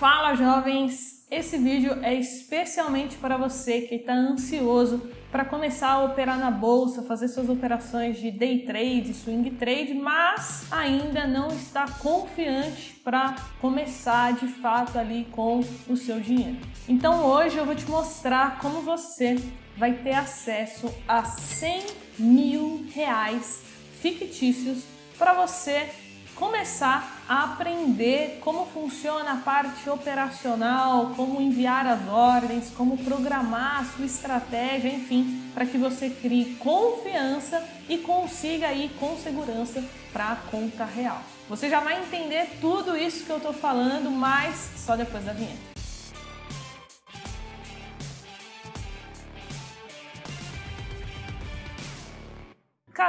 Fala jovens! Esse vídeo é especialmente para você que está ansioso para começar a operar na bolsa, fazer suas operações de day trade, swing trade, mas ainda não está confiante para começar de fato ali com o seu dinheiro. Então hoje eu vou te mostrar como você vai ter acesso a 100 mil reais fictícios para você começar a aprender como funciona a parte operacional, como enviar as ordens, como programar a sua estratégia, enfim, para que você crie confiança e consiga ir com segurança para a conta real. Você já vai entender tudo isso que eu estou falando, mas só depois da vinheta.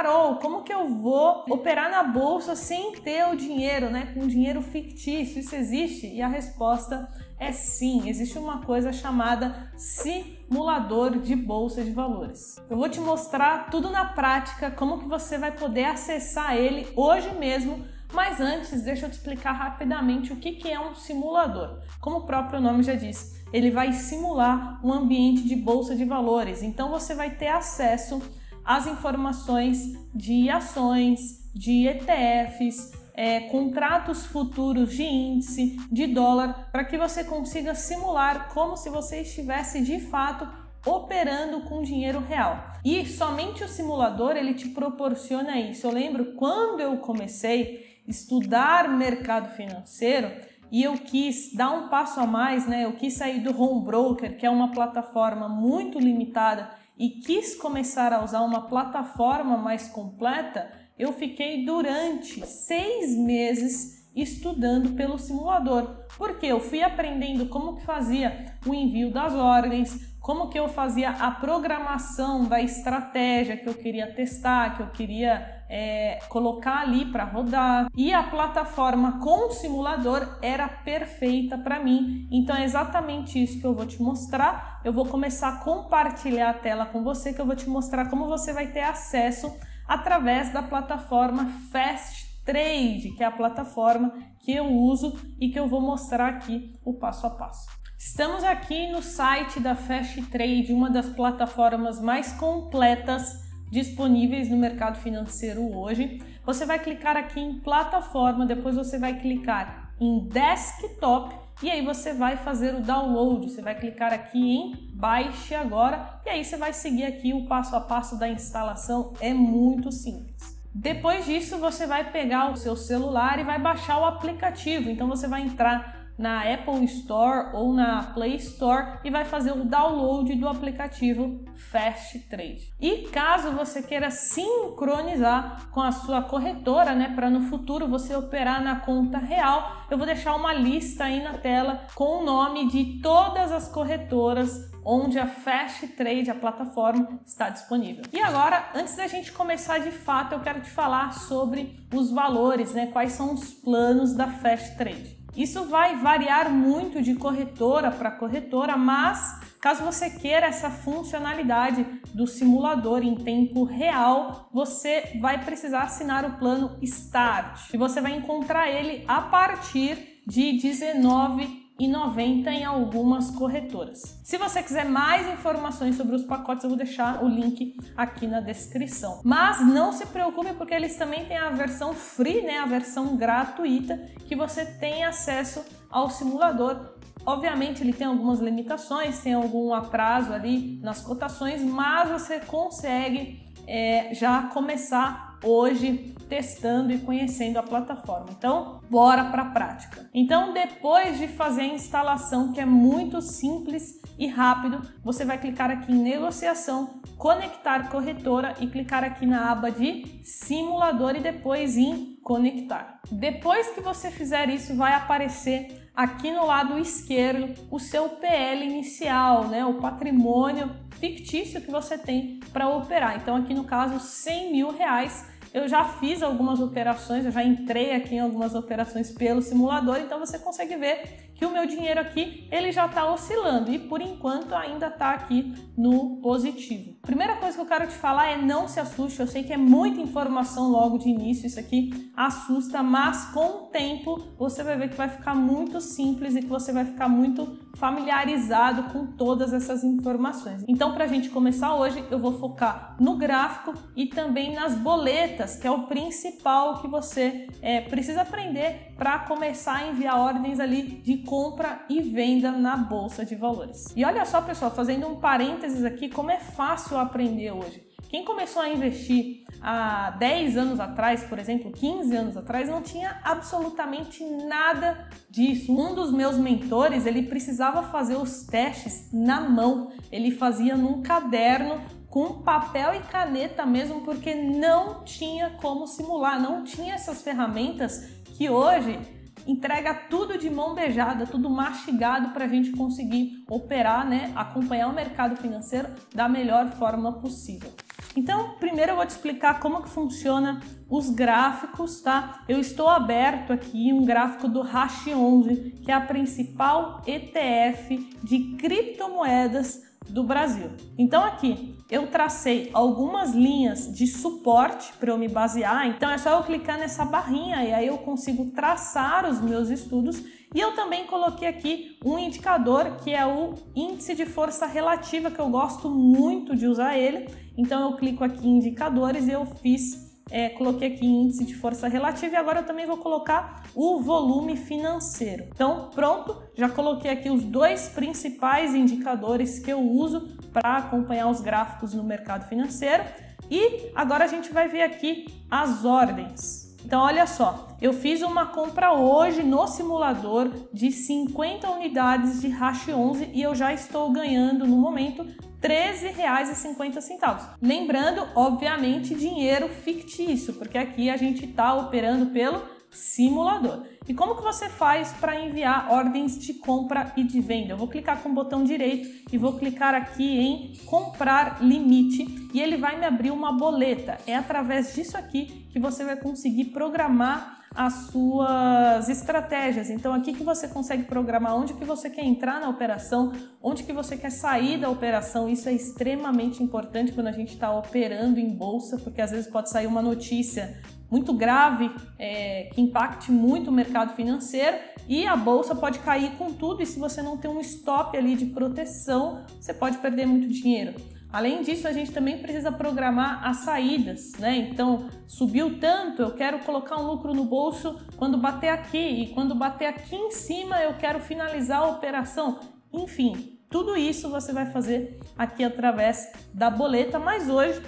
Carol, como que eu vou operar na bolsa sem ter o dinheiro, né? Com dinheiro fictício? Isso existe? E a resposta é sim. Existe uma coisa chamada simulador de bolsa de valores. Eu vou te mostrar tudo na prática, como que você vai poder acessar ele hoje mesmo. Mas antes, deixa eu te explicar rapidamente o que, é um simulador. Como o próprio nome já diz, ele vai simular um ambiente de bolsa de valores. Então você vai ter acesso as informações de ações, de ETFs, é, contratos futuros de índice, de dólar, para que você consiga simular como se você estivesse de fato operando com dinheiro real. E somente o simulador ele te proporciona isso. Eu lembro quando eu comecei a estudar mercado financeiro e eu quis dar um passo a mais, né? Eu quis sair do home broker, que é uma plataforma muito limitada e quis começar a usar uma plataforma mais completa, eu fiquei durante seis meses estudando pelo simulador, porque eu fui aprendendo como que fazia o envio das ordens, como que eu fazia a programação da estratégia que eu queria testar, que eu queria é, colocar ali para rodar. E a plataforma com o simulador era perfeita para mim. Então é exatamente isso que eu vou te mostrar. Eu vou começar a compartilhar a tela com você, que eu vou te mostrar como você vai ter acesso através da plataforma Fast Trade, que é a plataforma que eu uso e que eu vou mostrar aqui o passo a passo. Estamos aqui no site da Fast Trade, uma das plataformas mais completas disponíveis no mercado financeiro hoje. Você vai clicar aqui em plataforma, depois você vai clicar em desktop e aí você vai fazer o download. Você vai clicar aqui em baixe agora e aí você vai seguir aqui o passo a passo da instalação. É muito simples. Depois disso, você vai pegar o seu celular e vai baixar o aplicativo. Então você vai entrar na Apple Store ou na Play Store e vai fazer o download do aplicativo Fast Trade. E caso você queira sincronizar com a sua corretora, né, para no futuro você operar na conta real, eu vou deixar uma lista aí na tela com o nome de todas as corretoras onde a Fast Trade, a plataforma, está disponível. E agora, antes da gente começar de fato, eu quero te falar sobre os valores, né? Quais são os planos da Fast Trade. Isso vai variar muito de corretora para corretora, mas caso você queira essa funcionalidade do simulador em tempo real, você vai precisar assinar o plano Start. E você vai encontrar ele a partir de 19 e 90 em algumas corretoras. Se você quiser mais informações sobre os pacotes, eu vou deixar o link aqui na descrição. Mas não se preocupe porque eles também têm a versão free, né, a versão gratuita que você tem acesso ao simulador. Obviamente ele tem algumas limitações, tem algum atraso ali nas cotações, mas você consegue é, já começar hoje testando e conhecendo a plataforma. Então, bora para a prática. Então, depois de fazer a instalação, que é muito simples e rápido, você vai clicar aqui em negociação, conectar corretora e clicar aqui na aba de simulador e depois em conectar. Depois que você fizer isso, vai aparecer aqui no lado esquerdo o seu PL inicial, né? O patrimônio fictício que você tem para operar. Então, aqui no caso, 100 mil reais eu já fiz algumas operações, eu já entrei aqui em algumas operações pelo simulador, então você consegue ver que o meu dinheiro aqui ele já está oscilando e por enquanto ainda está aqui no positivo. Primeira coisa que eu quero te falar é não se assuste. Eu sei que é muita informação logo de início, isso aqui assusta, mas com o tempo você vai ver que vai ficar muito simples e que você vai ficar muito familiarizado com todas essas informações. Então, para a gente começar hoje, eu vou focar no gráfico e também nas boletas, que é o principal que você é, precisa aprender para começar a enviar ordens ali de compra e venda na bolsa de valores. E olha só, pessoal, fazendo um parênteses aqui, como é fácil aprender hoje. Quem começou a investir há 10 anos atrás, por exemplo, 15 anos atrás, não tinha absolutamente nada disso. Um dos meus mentores, ele precisava fazer os testes na mão. Ele fazia num caderno com papel e caneta mesmo, porque não tinha como simular, não tinha essas ferramentas que hoje entrega tudo de mão beijada, tudo mastigado para a gente conseguir operar, né, acompanhar o mercado financeiro da melhor forma possível. Então, primeiro eu vou te explicar como que funciona os gráficos, tá? Eu estou aberto aqui um gráfico do Hash 11, que é a principal ETF de criptomoedas do Brasil. Então aqui eu tracei algumas linhas de suporte para eu me basear. Então é só eu clicar nessa barrinha e aí eu consigo traçar os meus estudos. E eu também coloquei aqui um indicador que é o índice de força relativa, que eu gosto muito de usar ele. Então eu clico aqui em indicadores e eu fiz é, coloquei aqui índice de força relativa e agora eu também vou colocar o volume financeiro. Então, pronto, já coloquei aqui os dois principais indicadores que eu uso para acompanhar os gráficos no mercado financeiro. E agora a gente vai ver aqui as ordens. Então, olha só, eu fiz uma compra hoje no simulador de 50 unidades de Hash 11 e eu já estou ganhando no momento R$ 13,50. Lembrando, obviamente, dinheiro fictício, porque aqui a gente está operando pelo simulador. E como que você faz para enviar ordens de compra e de venda? Eu vou clicar com o botão direito e vou clicar aqui em comprar limite e ele vai me abrir uma boleta. É através disso aqui que você vai conseguir programar as suas estratégias. Então aqui que você consegue programar onde que você quer entrar na operação, onde que você quer sair da operação. Isso é extremamente importante quando a gente está operando em bolsa, porque às vezes pode sair uma notícia muito grave é, que impacte muito o mercado financeiro e a bolsa pode cair com tudo e se você não tem um stop ali de proteção, você pode perder muito dinheiro. Além disso, a gente também precisa programar as saídas, né? Então, subiu tanto, eu quero colocar um lucro no bolso quando bater aqui, e quando bater aqui em cima, eu quero finalizar a operação. Enfim, tudo isso você vai fazer aqui através da boleta, mas hoje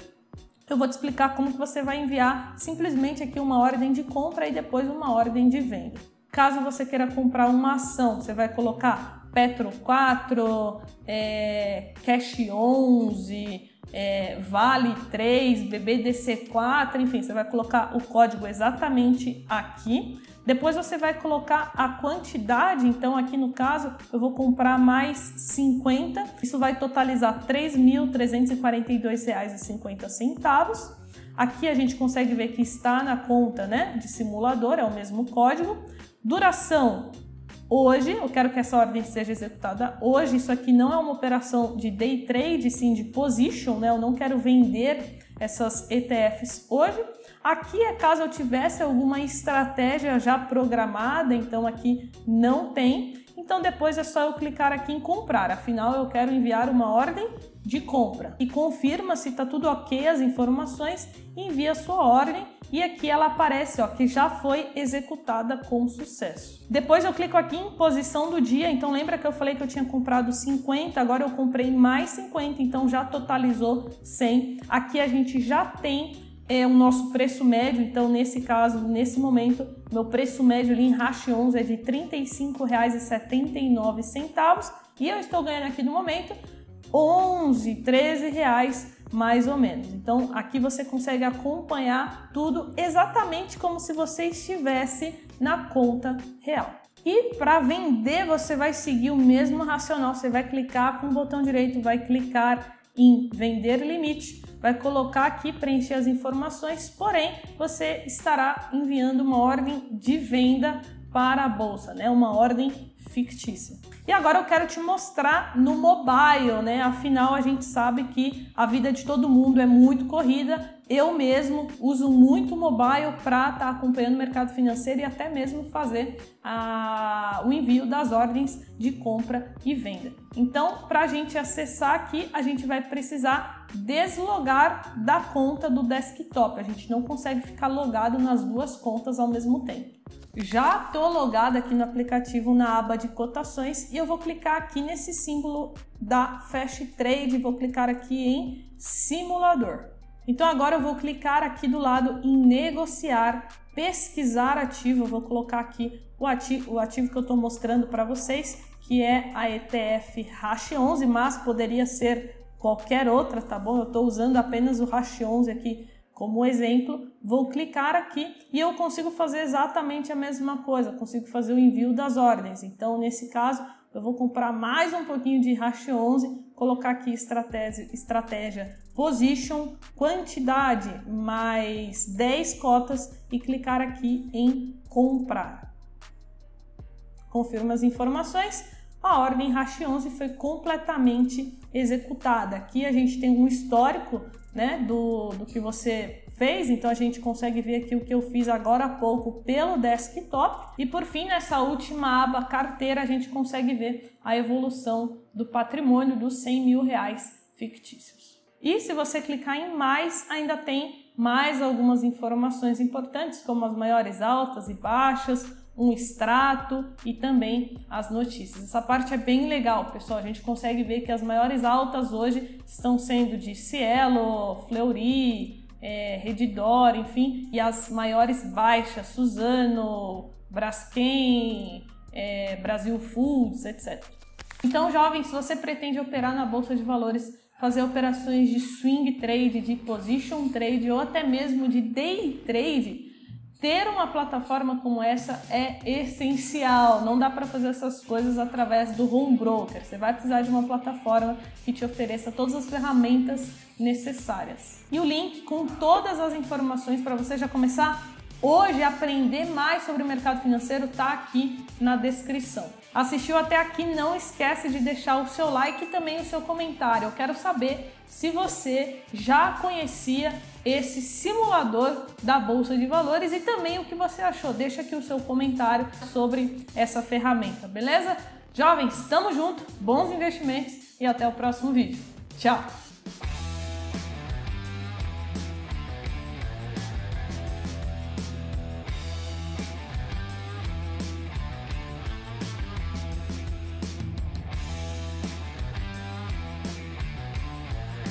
eu vou te explicar como que você vai enviar simplesmente aqui uma ordem de compra e depois uma ordem de venda. Caso você queira comprar uma ação, você vai colocar Petro 4, é, Cash 11, é, Vale 3, BBDC 4, enfim, você vai colocar o código exatamente aqui. Depois você vai colocar a quantidade, então aqui no caso eu vou comprar mais 50, isso vai totalizar R$ 3.342,50. Aqui a gente consegue ver que está na conta né, de simulador, é o mesmo código. Duração Hoje, eu quero que essa ordem seja executada hoje. Isso aqui não é uma operação de day trade, sim de position, né? Eu não quero vender essas ETFs hoje. Aqui é caso eu tivesse alguma estratégia já programada, então aqui não tem. Então depois é só eu clicar aqui em comprar. Afinal, eu quero enviar uma ordem de compra e confirma se está tudo ok as informações, envia a sua ordem e aqui ela aparece ó, que já foi executada com sucesso. Depois eu clico aqui em posição do dia, então lembra que eu falei que eu tinha comprado 50, agora eu comprei mais 50, então já totalizou 100. Aqui a gente já tem é, o nosso preço médio, então nesse caso, nesse momento, meu preço médio ali em Hash 11 é de R$ 35,79 e eu estou ganhando aqui no momento 11, 13 reais mais ou menos. Então aqui você consegue acompanhar tudo exatamente como se você estivesse na conta real. E para vender você vai seguir o mesmo racional, você vai clicar com o botão direito, vai clicar em vender limite, vai colocar aqui preencher as informações, porém você estará enviando uma ordem de venda para a bolsa, né? Uma ordem fictícia. E agora eu quero te mostrar no mobile, né? Afinal, a gente sabe que a vida de todo mundo é muito corrida. Eu mesmo uso muito mobile para estar tá acompanhando o mercado financeiro e até mesmo fazer a, o envio das ordens de compra e venda. Então, para a gente acessar aqui, a gente vai precisar deslogar da conta do desktop. A gente não consegue ficar logado nas duas contas ao mesmo tempo. Já estou logada aqui no aplicativo na aba de cotações e eu vou clicar aqui nesse símbolo da Fast Trade, vou clicar aqui em simulador. Então agora eu vou clicar aqui do lado em negociar, pesquisar ativo, eu vou colocar aqui o ativo, o ativo que eu estou mostrando para vocês, que é a ETF Hash 11, mas poderia ser qualquer outra, tá bom? Eu estou usando apenas o Hash 11 aqui como exemplo, vou clicar aqui e eu consigo fazer exatamente a mesma coisa, consigo fazer o envio das ordens. Então, nesse caso, eu vou comprar mais um pouquinho de Hash 11, colocar aqui estratégia, estratégia position, quantidade mais 10 cotas e clicar aqui em comprar. Confirmo as informações, a ordem Hash 11 foi completamente executada. Aqui a gente tem um histórico né, do, do que você fez, então a gente consegue ver aqui o que eu fiz agora há pouco pelo desktop. E por fim, nessa última aba carteira, a gente consegue ver a evolução do patrimônio dos 100 mil reais fictícios. E se você clicar em mais, ainda tem mais algumas informações importantes, como as maiores altas e baixas, um extrato e também as notícias. Essa parte é bem legal, pessoal. A gente consegue ver que as maiores altas hoje estão sendo de Cielo, Fleury, é, Redditor, enfim, e as maiores baixas, Suzano, Braskem, é, Brasil Foods, etc. Então, jovens, se você pretende operar na bolsa de valores, fazer operações de swing trade, de position trade ou até mesmo de day trade, ter uma plataforma como essa é essencial. Não dá para fazer essas coisas através do home broker. Você vai precisar de uma plataforma que te ofereça todas as ferramentas necessárias. E o link com todas as informações para você já começar hoje a aprender mais sobre o mercado financeiro está aqui na descrição. Assistiu até aqui, não esquece de deixar o seu like e também o seu comentário. Eu quero saber se você já conhecia esse simulador da bolsa de valores e também o que você achou. Deixa aqui o seu comentário sobre essa ferramenta, beleza? Jovens, estamos juntos, bons investimentos e até o próximo vídeo. Tchau!